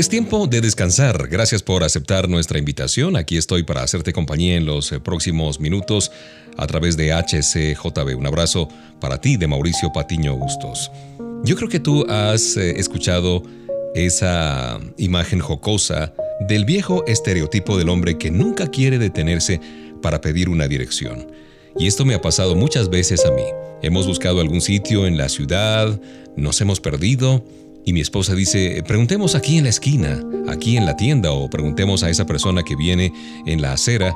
Es tiempo de descansar. Gracias por aceptar nuestra invitación. Aquí estoy para hacerte compañía en los eh, próximos minutos a través de HCJB. Un abrazo para ti de Mauricio Patiño Bustos. Yo creo que tú has eh, escuchado esa imagen jocosa del viejo estereotipo del hombre que nunca quiere detenerse para pedir una dirección. Y esto me ha pasado muchas veces a mí. Hemos buscado algún sitio en la ciudad, nos hemos perdido y mi esposa dice, preguntemos aquí en la esquina, aquí en la tienda o preguntemos a esa persona que viene en la acera.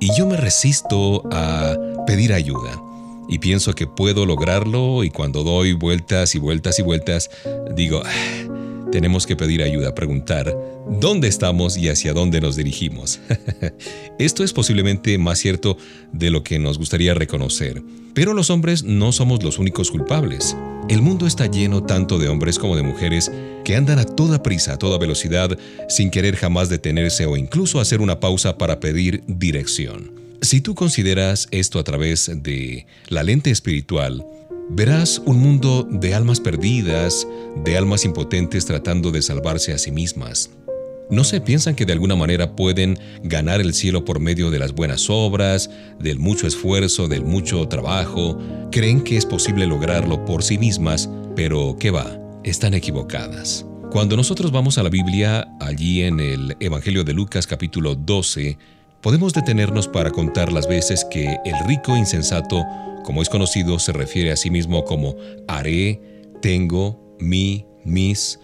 Y yo me resisto a pedir ayuda. Y pienso que puedo lograrlo y cuando doy vueltas y vueltas y vueltas, digo, ah, tenemos que pedir ayuda, preguntar dónde estamos y hacia dónde nos dirigimos. Esto es posiblemente más cierto de lo que nos gustaría reconocer. Pero los hombres no somos los únicos culpables. El mundo está lleno tanto de hombres como de mujeres que andan a toda prisa, a toda velocidad, sin querer jamás detenerse o incluso hacer una pausa para pedir dirección. Si tú consideras esto a través de la lente espiritual, verás un mundo de almas perdidas, de almas impotentes tratando de salvarse a sí mismas. No se piensan que de alguna manera pueden ganar el cielo por medio de las buenas obras, del mucho esfuerzo, del mucho trabajo. Creen que es posible lograrlo por sí mismas, pero ¿qué va? Están equivocadas. Cuando nosotros vamos a la Biblia, allí en el Evangelio de Lucas capítulo 12, podemos detenernos para contar las veces que el rico insensato, como es conocido, se refiere a sí mismo como haré, tengo, mi, mis,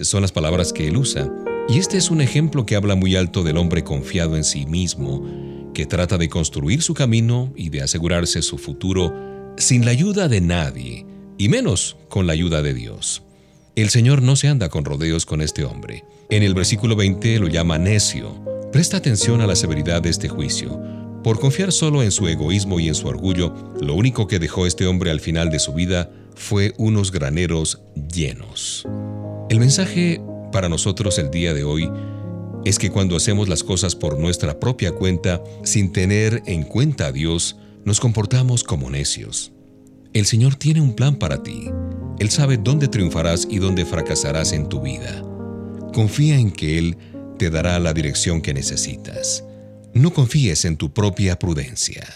son las palabras que él usa. Y este es un ejemplo que habla muy alto del hombre confiado en sí mismo, que trata de construir su camino y de asegurarse su futuro sin la ayuda de nadie, y menos con la ayuda de Dios. El Señor no se anda con rodeos con este hombre. En el versículo 20 lo llama necio. Presta atención a la severidad de este juicio. Por confiar solo en su egoísmo y en su orgullo, lo único que dejó este hombre al final de su vida fue unos graneros llenos. El mensaje para nosotros el día de hoy es que cuando hacemos las cosas por nuestra propia cuenta, sin tener en cuenta a Dios, nos comportamos como necios. El Señor tiene un plan para ti. Él sabe dónde triunfarás y dónde fracasarás en tu vida. Confía en que Él te dará la dirección que necesitas. No confíes en tu propia prudencia.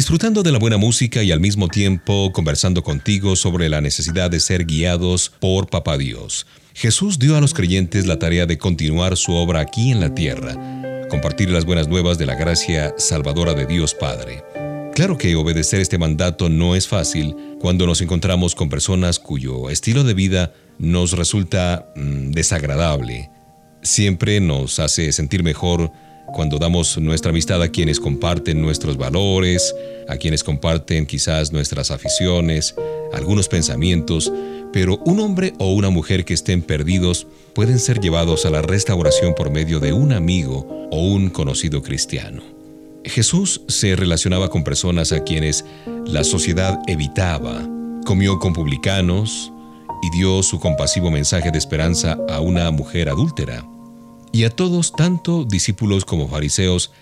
Disfrutando de la buena música y al mismo tiempo conversando contigo sobre la necesidad de ser guiados por Papá Dios. Jesús dio a los creyentes la tarea de continuar su obra aquí en la tierra, compartir las buenas nuevas de la gracia salvadora de Dios Padre. Claro que obedecer este mandato no es fácil cuando nos encontramos con personas cuyo estilo de vida nos resulta mm, desagradable. Siempre nos hace sentir mejor cuando damos nuestra amistad a quienes comparten nuestros valores, a quienes comparten quizás nuestras aficiones, algunos pensamientos, pero un hombre o una mujer que estén perdidos pueden ser llevados a la restauración por medio de un amigo o un conocido cristiano. Jesús se relacionaba con personas a quienes la sociedad evitaba, comió con publicanos y dio su compasivo mensaje de esperanza a una mujer adúltera. Y a todos, tanto discípulos como fariseos,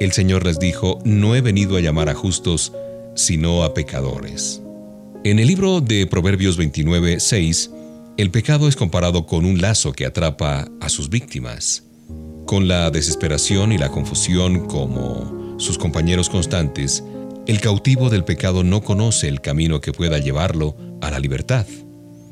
el Señor les dijo, no he venido a llamar a justos, sino a pecadores. En el libro de Proverbios 29, 6, el pecado es comparado con un lazo que atrapa a sus víctimas. Con la desesperación y la confusión como sus compañeros constantes, el cautivo del pecado no conoce el camino que pueda llevarlo a la libertad.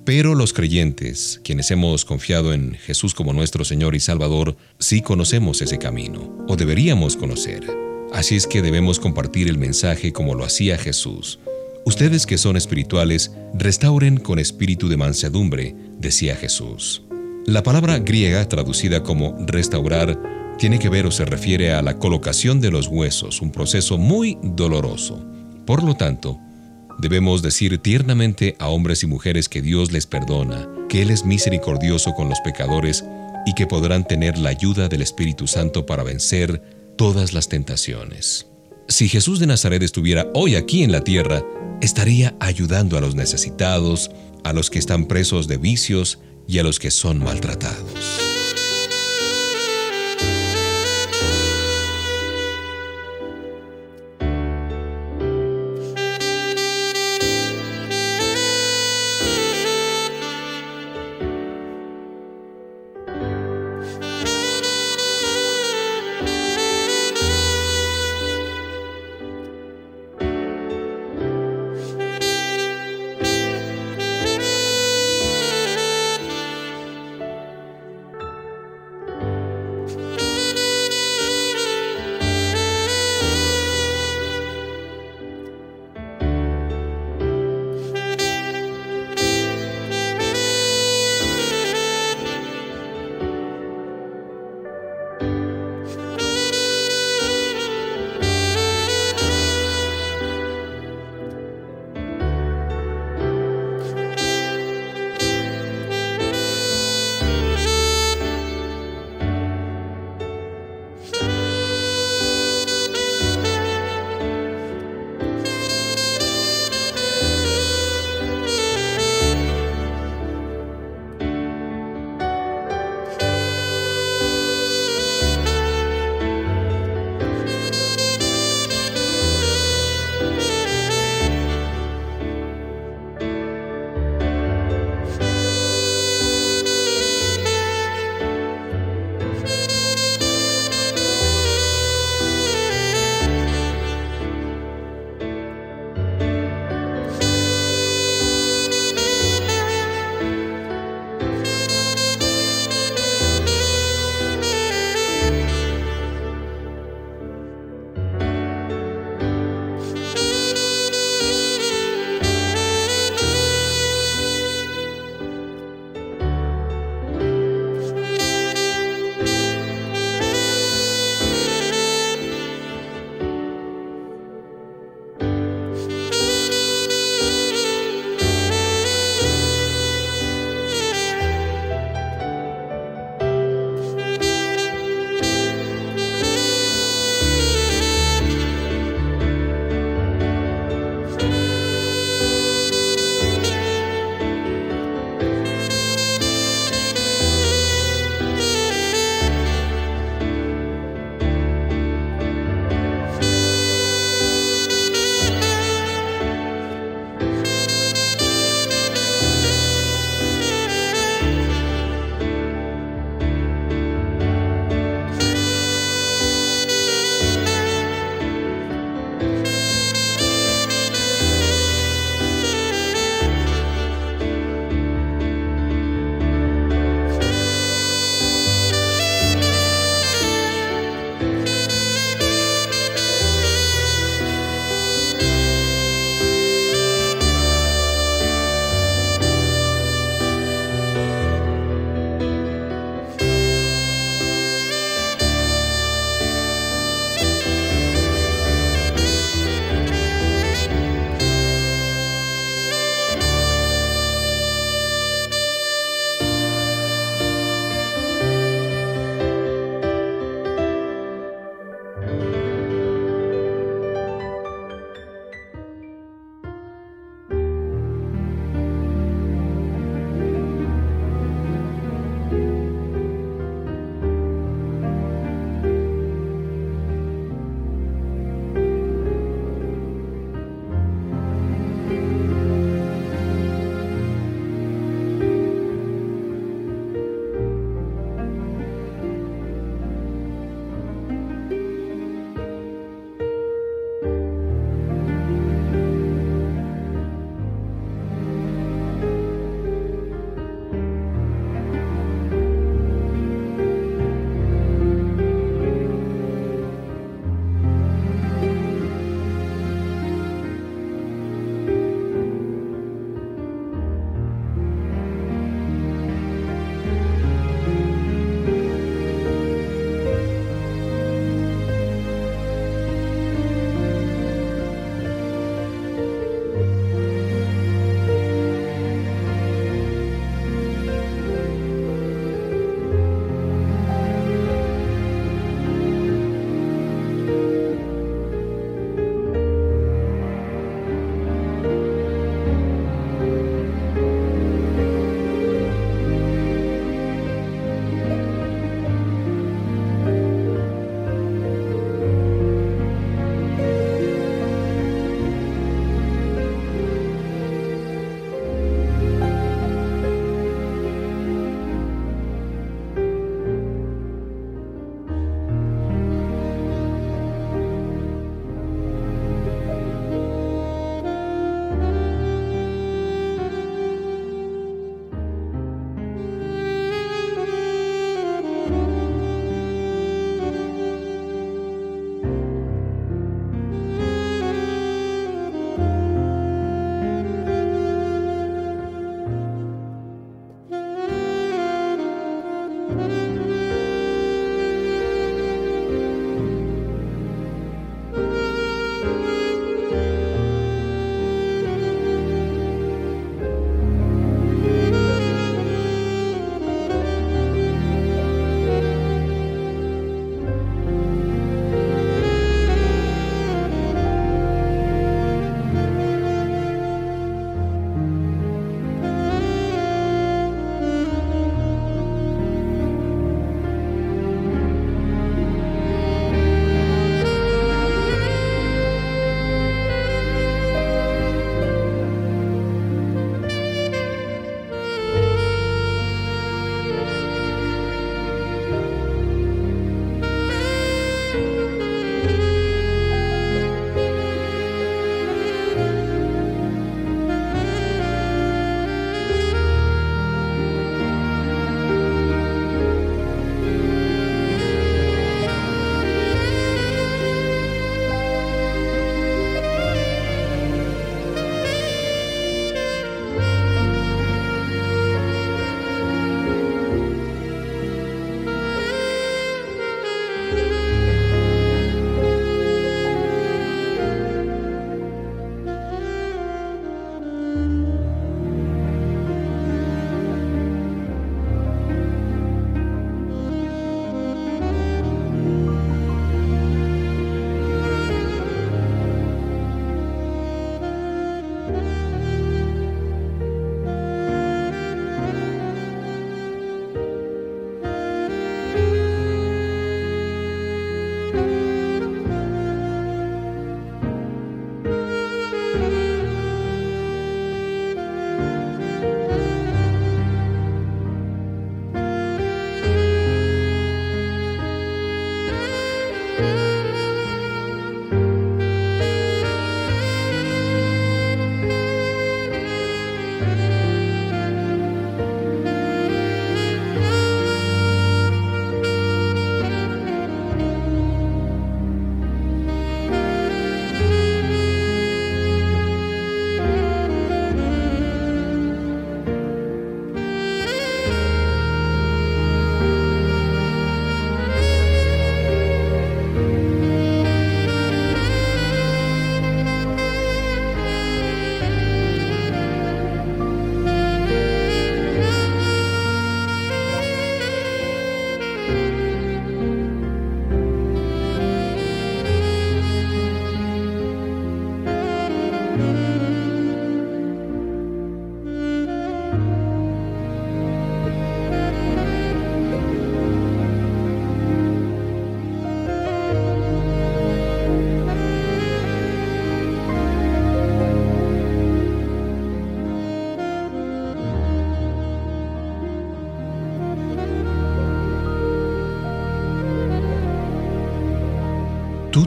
Pero los creyentes, quienes hemos confiado en Jesús como nuestro Señor y Salvador, sí conocemos ese camino, o deberíamos conocer. Así es que debemos compartir el mensaje como lo hacía Jesús. Ustedes que son espirituales, restauren con espíritu de mansedumbre, decía Jesús. La palabra griega traducida como restaurar tiene que ver o se refiere a la colocación de los huesos, un proceso muy doloroso. Por lo tanto, Debemos decir tiernamente a hombres y mujeres que Dios les perdona, que Él es misericordioso con los pecadores y que podrán tener la ayuda del Espíritu Santo para vencer todas las tentaciones. Si Jesús de Nazaret estuviera hoy aquí en la tierra, estaría ayudando a los necesitados, a los que están presos de vicios y a los que son maltratados.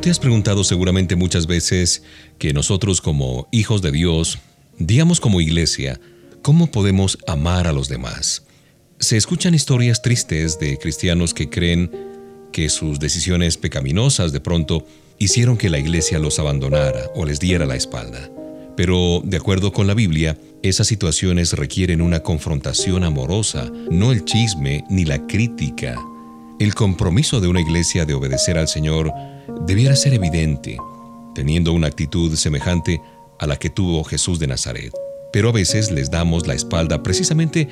Te has preguntado seguramente muchas veces que nosotros como hijos de Dios, digamos como iglesia, ¿cómo podemos amar a los demás? Se escuchan historias tristes de cristianos que creen que sus decisiones pecaminosas de pronto hicieron que la iglesia los abandonara o les diera la espalda. Pero, de acuerdo con la Biblia, esas situaciones requieren una confrontación amorosa, no el chisme ni la crítica. El compromiso de una iglesia de obedecer al Señor debiera ser evidente, teniendo una actitud semejante a la que tuvo Jesús de Nazaret. Pero a veces les damos la espalda precisamente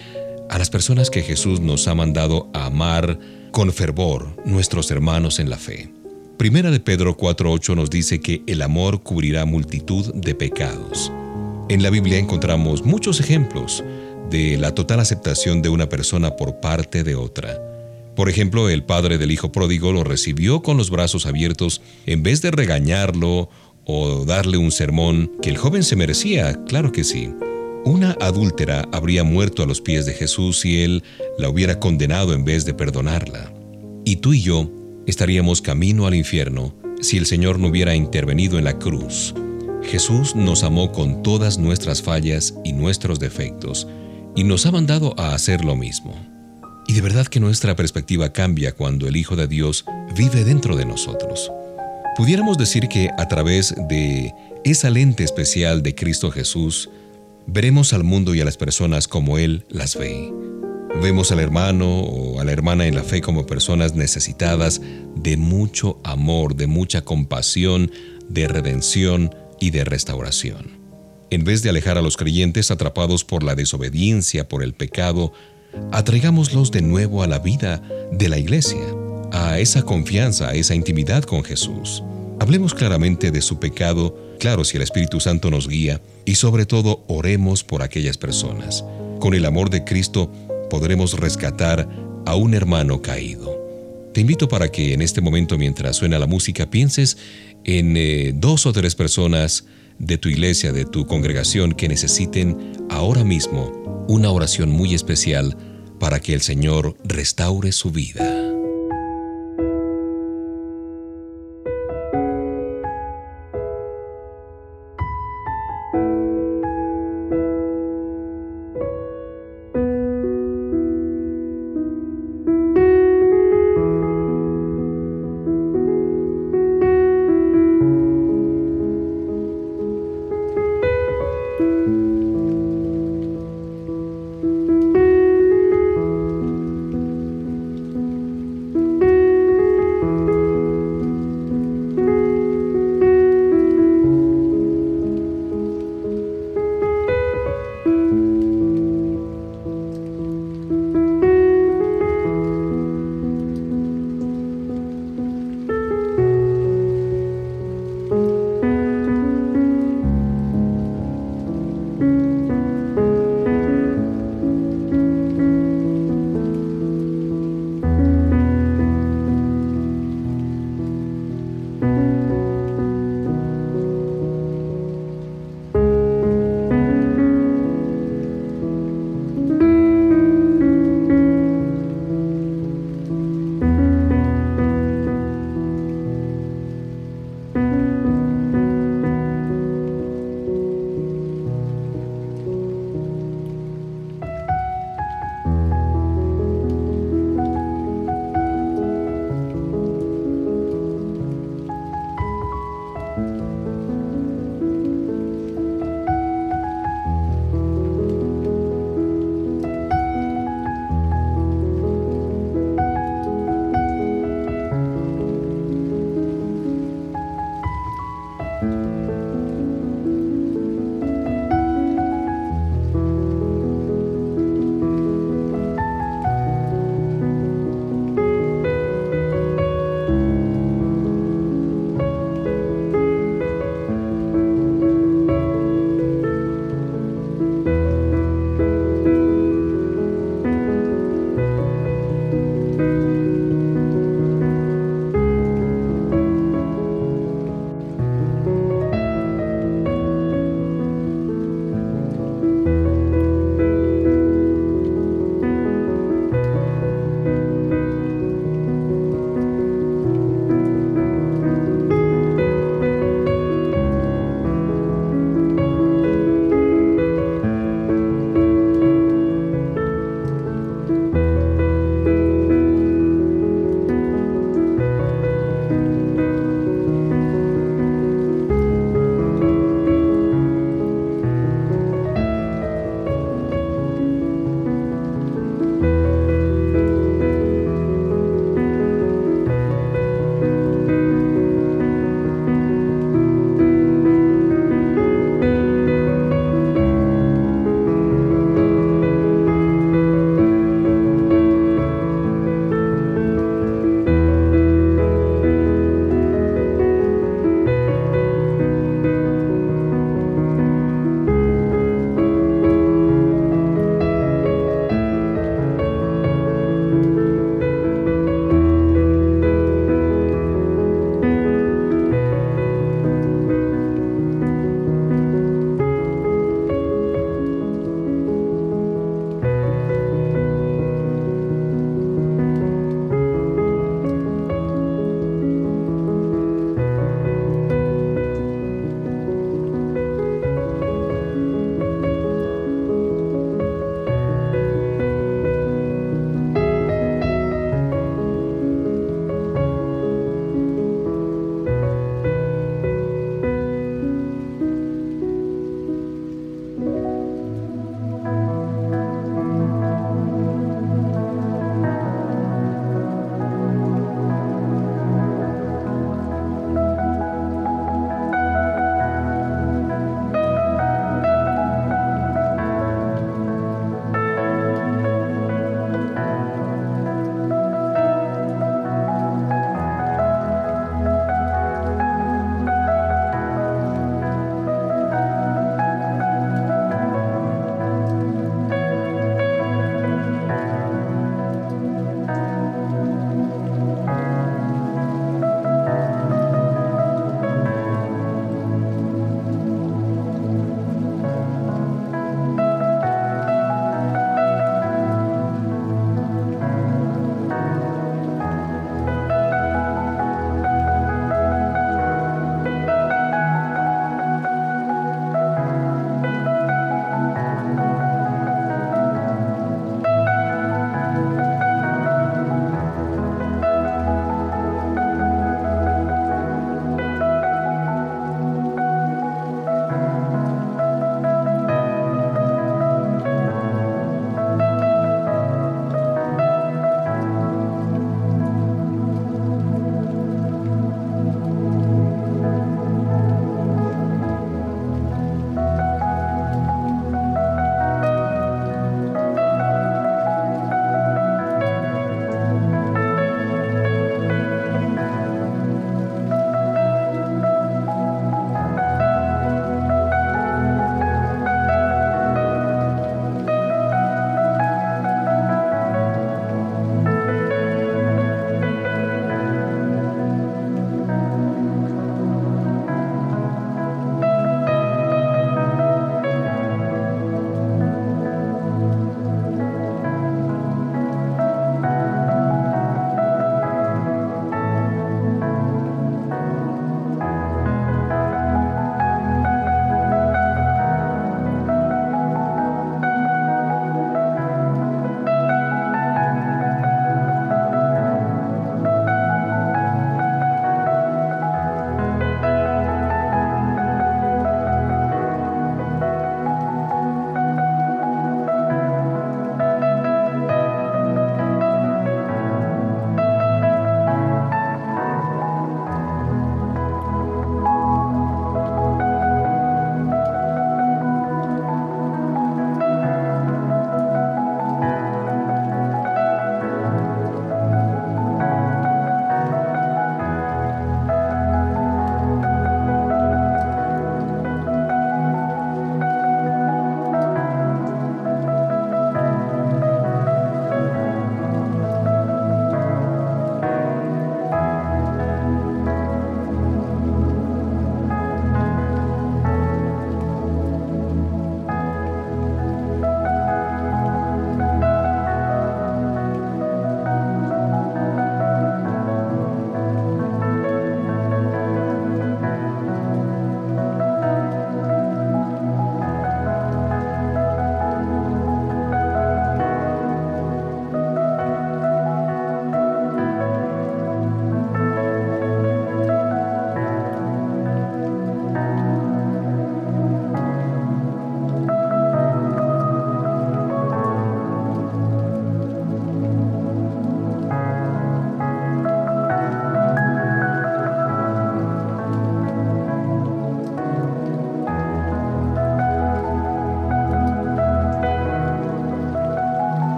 a las personas que Jesús nos ha mandado a amar con fervor, nuestros hermanos en la fe. Primera de Pedro 4.8 nos dice que el amor cubrirá multitud de pecados. En la Biblia encontramos muchos ejemplos de la total aceptación de una persona por parte de otra. Por ejemplo, el padre del hijo pródigo lo recibió con los brazos abiertos en vez de regañarlo o darle un sermón que el joven se merecía, claro que sí. Una adúltera habría muerto a los pies de Jesús si él la hubiera condenado en vez de perdonarla. Y tú y yo estaríamos camino al infierno si el Señor no hubiera intervenido en la cruz. Jesús nos amó con todas nuestras fallas y nuestros defectos y nos ha mandado a hacer lo mismo. Y de verdad que nuestra perspectiva cambia cuando el Hijo de Dios vive dentro de nosotros. Pudiéramos decir que a través de esa lente especial de Cristo Jesús, veremos al mundo y a las personas como Él las ve. Vemos al hermano o a la hermana en la fe como personas necesitadas de mucho amor, de mucha compasión, de redención y de restauración. En vez de alejar a los creyentes atrapados por la desobediencia, por el pecado, atraigámoslos de nuevo a la vida de la iglesia, a esa confianza, a esa intimidad con Jesús. Hablemos claramente de su pecado, claro si el Espíritu Santo nos guía, y sobre todo oremos por aquellas personas. Con el amor de Cristo podremos rescatar a un hermano caído. Te invito para que en este momento mientras suena la música pienses en eh, dos o tres personas de tu iglesia, de tu congregación que necesiten ahora mismo una oración muy especial para que el Señor restaure su vida.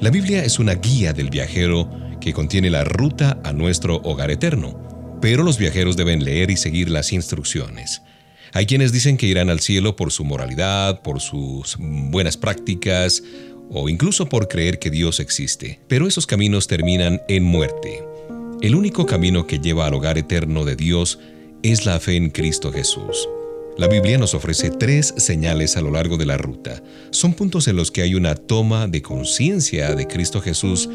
La Biblia es una guía del viajero que contiene la ruta a nuestro hogar eterno, pero los viajeros deben leer y seguir las instrucciones. Hay quienes dicen que irán al cielo por su moralidad, por sus buenas prácticas o incluso por creer que Dios existe, pero esos caminos terminan en muerte. El único camino que lleva al hogar eterno de Dios es la fe en Cristo Jesús. La Biblia nos ofrece tres señales a lo largo de la ruta. Son puntos en los que hay una toma de conciencia de Cristo Jesús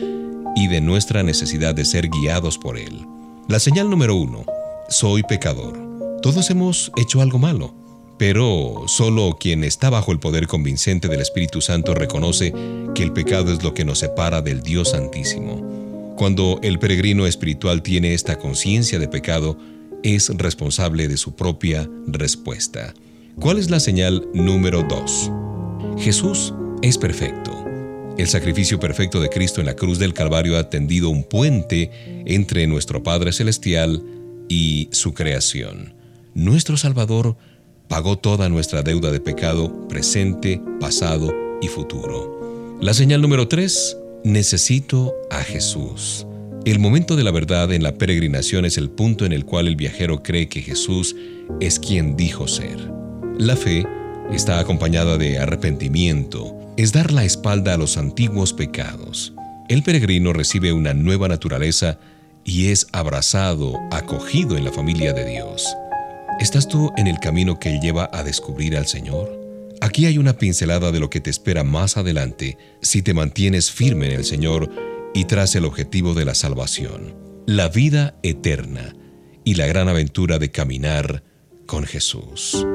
y de nuestra necesidad de ser guiados por Él. La señal número uno, soy pecador. Todos hemos hecho algo malo, pero solo quien está bajo el poder convincente del Espíritu Santo reconoce que el pecado es lo que nos separa del Dios Santísimo. Cuando el peregrino espiritual tiene esta conciencia de pecado, es responsable de su propia respuesta. ¿Cuál es la señal número 2? Jesús es perfecto. El sacrificio perfecto de Cristo en la cruz del Calvario ha tendido un puente entre nuestro Padre Celestial y su creación. Nuestro Salvador pagó toda nuestra deuda de pecado presente, pasado y futuro. La señal número 3. Necesito a Jesús. El momento de la verdad en la peregrinación es el punto en el cual el viajero cree que Jesús es quien dijo ser. La fe está acompañada de arrepentimiento, es dar la espalda a los antiguos pecados. El peregrino recibe una nueva naturaleza y es abrazado, acogido en la familia de Dios. ¿Estás tú en el camino que lleva a descubrir al Señor? Aquí hay una pincelada de lo que te espera más adelante si te mantienes firme en el Señor y tras el objetivo de la salvación, la vida eterna y la gran aventura de caminar con Jesús.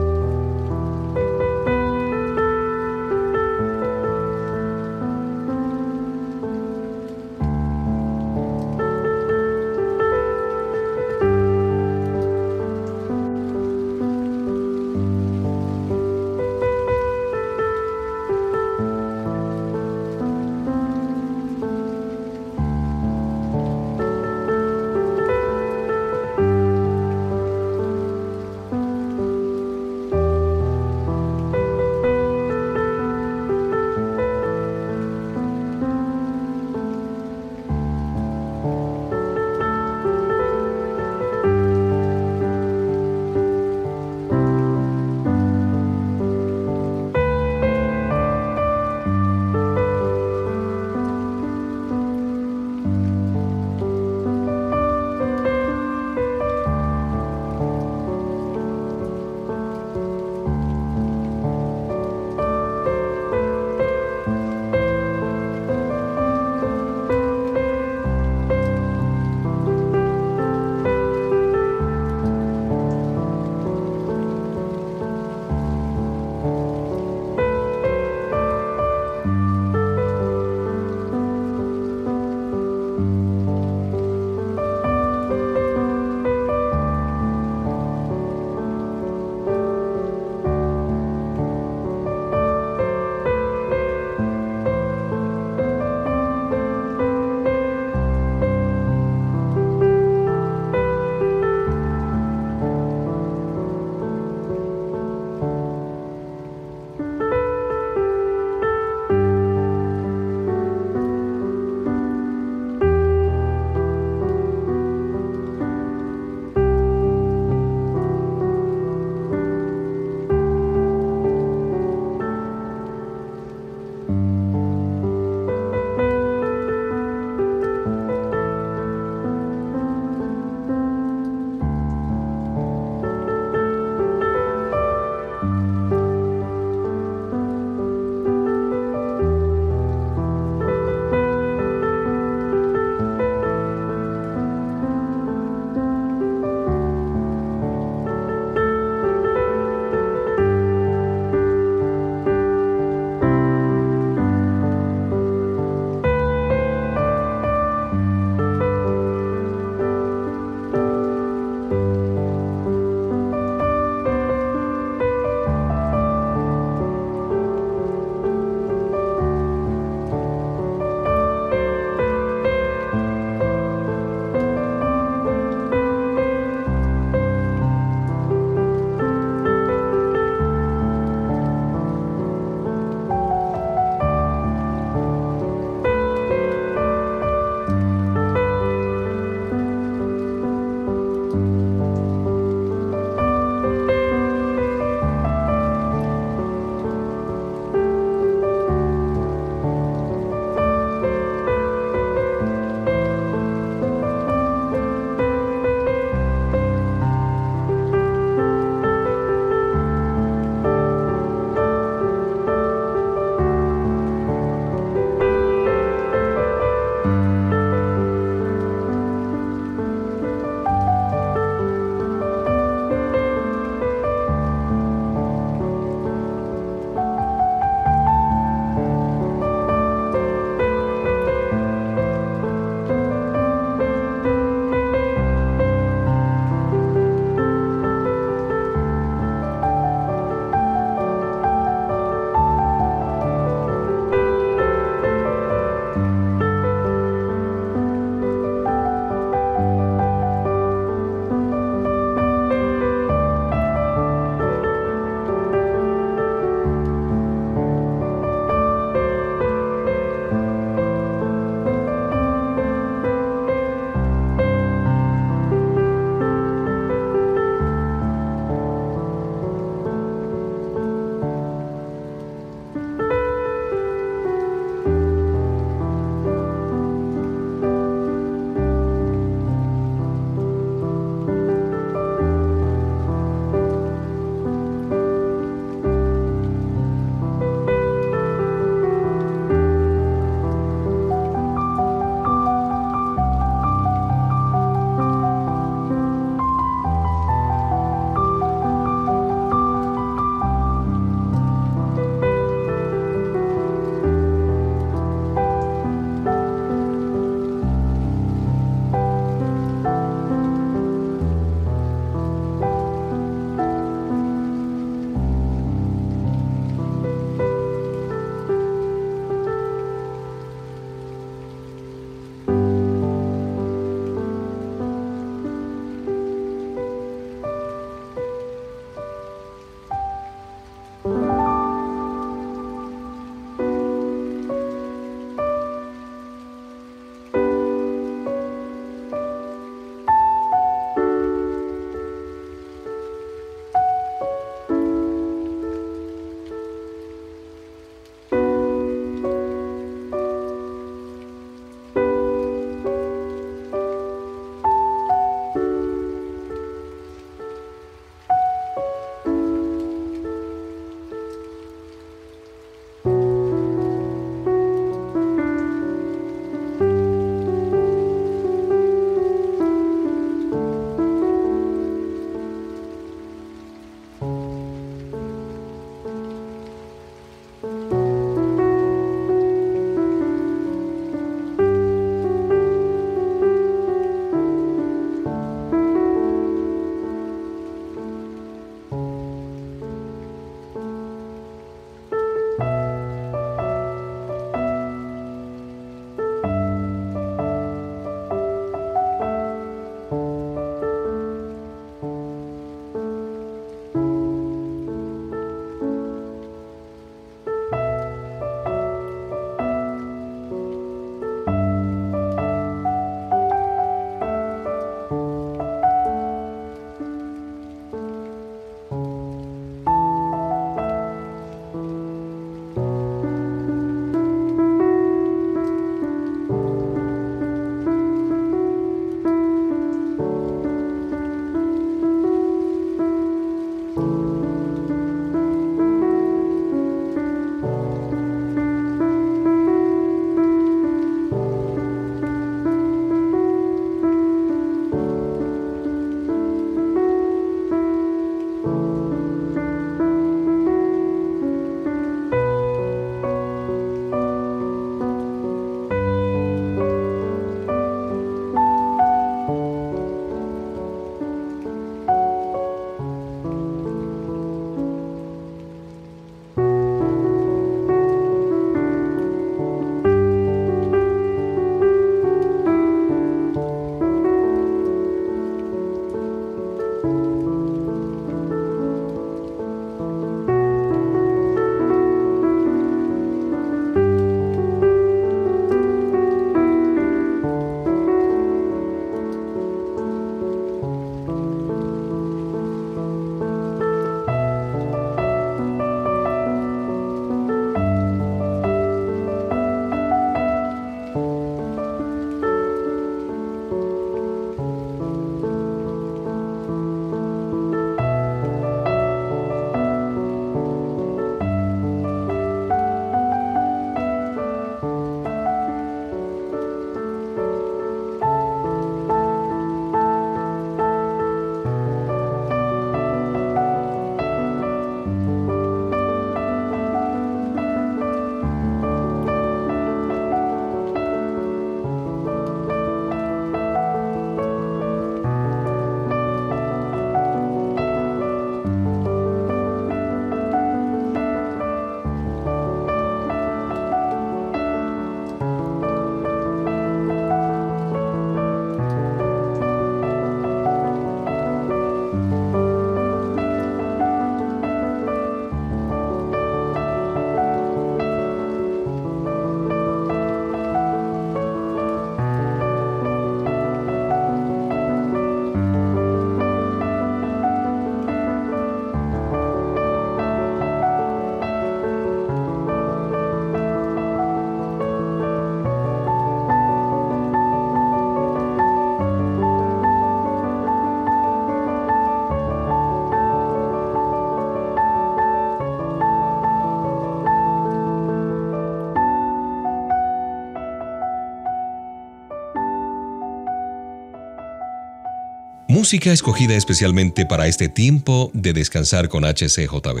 Música escogida especialmente para este tiempo de descansar con HCJB.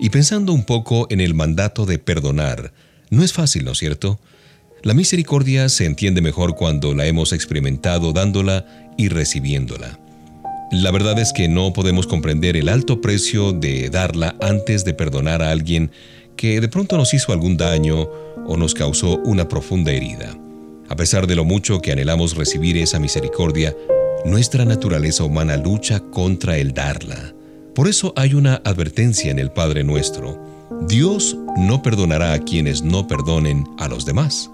Y pensando un poco en el mandato de perdonar, no es fácil, ¿no es cierto? La misericordia se entiende mejor cuando la hemos experimentado dándola y recibiéndola. La verdad es que no podemos comprender el alto precio de darla antes de perdonar a alguien que de pronto nos hizo algún daño o nos causó una profunda herida. A pesar de lo mucho que anhelamos recibir esa misericordia, nuestra naturaleza humana lucha contra el darla. Por eso hay una advertencia en el Padre nuestro. Dios no perdonará a quienes no perdonen a los demás.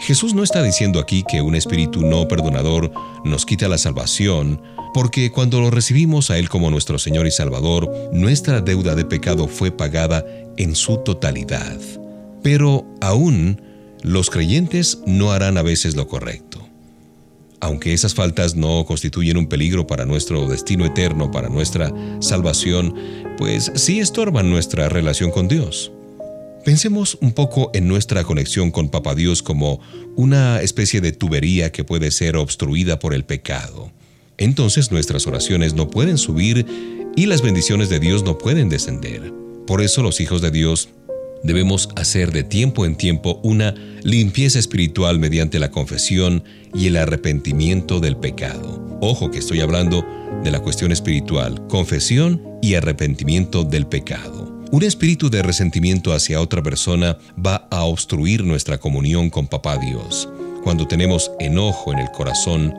Jesús no está diciendo aquí que un espíritu no perdonador nos quita la salvación, porque cuando lo recibimos a Él como nuestro Señor y Salvador, nuestra deuda de pecado fue pagada en su totalidad. Pero aún los creyentes no harán a veces lo correcto. Aunque esas faltas no constituyen un peligro para nuestro destino eterno, para nuestra salvación, pues sí estorban nuestra relación con Dios. Pensemos un poco en nuestra conexión con Papa Dios como una especie de tubería que puede ser obstruida por el pecado. Entonces nuestras oraciones no pueden subir y las bendiciones de Dios no pueden descender. Por eso los hijos de Dios debemos hacer de tiempo en tiempo una limpieza espiritual mediante la confesión y el arrepentimiento del pecado. Ojo que estoy hablando de la cuestión espiritual, confesión y arrepentimiento del pecado. Un espíritu de resentimiento hacia otra persona va a obstruir nuestra comunión con Papá Dios. Cuando tenemos enojo en el corazón,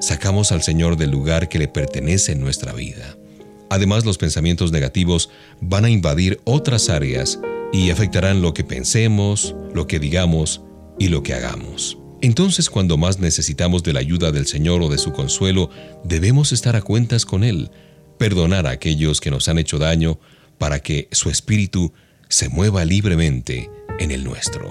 sacamos al Señor del lugar que le pertenece en nuestra vida. Además, los pensamientos negativos van a invadir otras áreas y afectarán lo que pensemos, lo que digamos y lo que hagamos. Entonces cuando más necesitamos de la ayuda del Señor o de su consuelo, debemos estar a cuentas con Él, perdonar a aquellos que nos han hecho daño para que su espíritu se mueva libremente en el nuestro.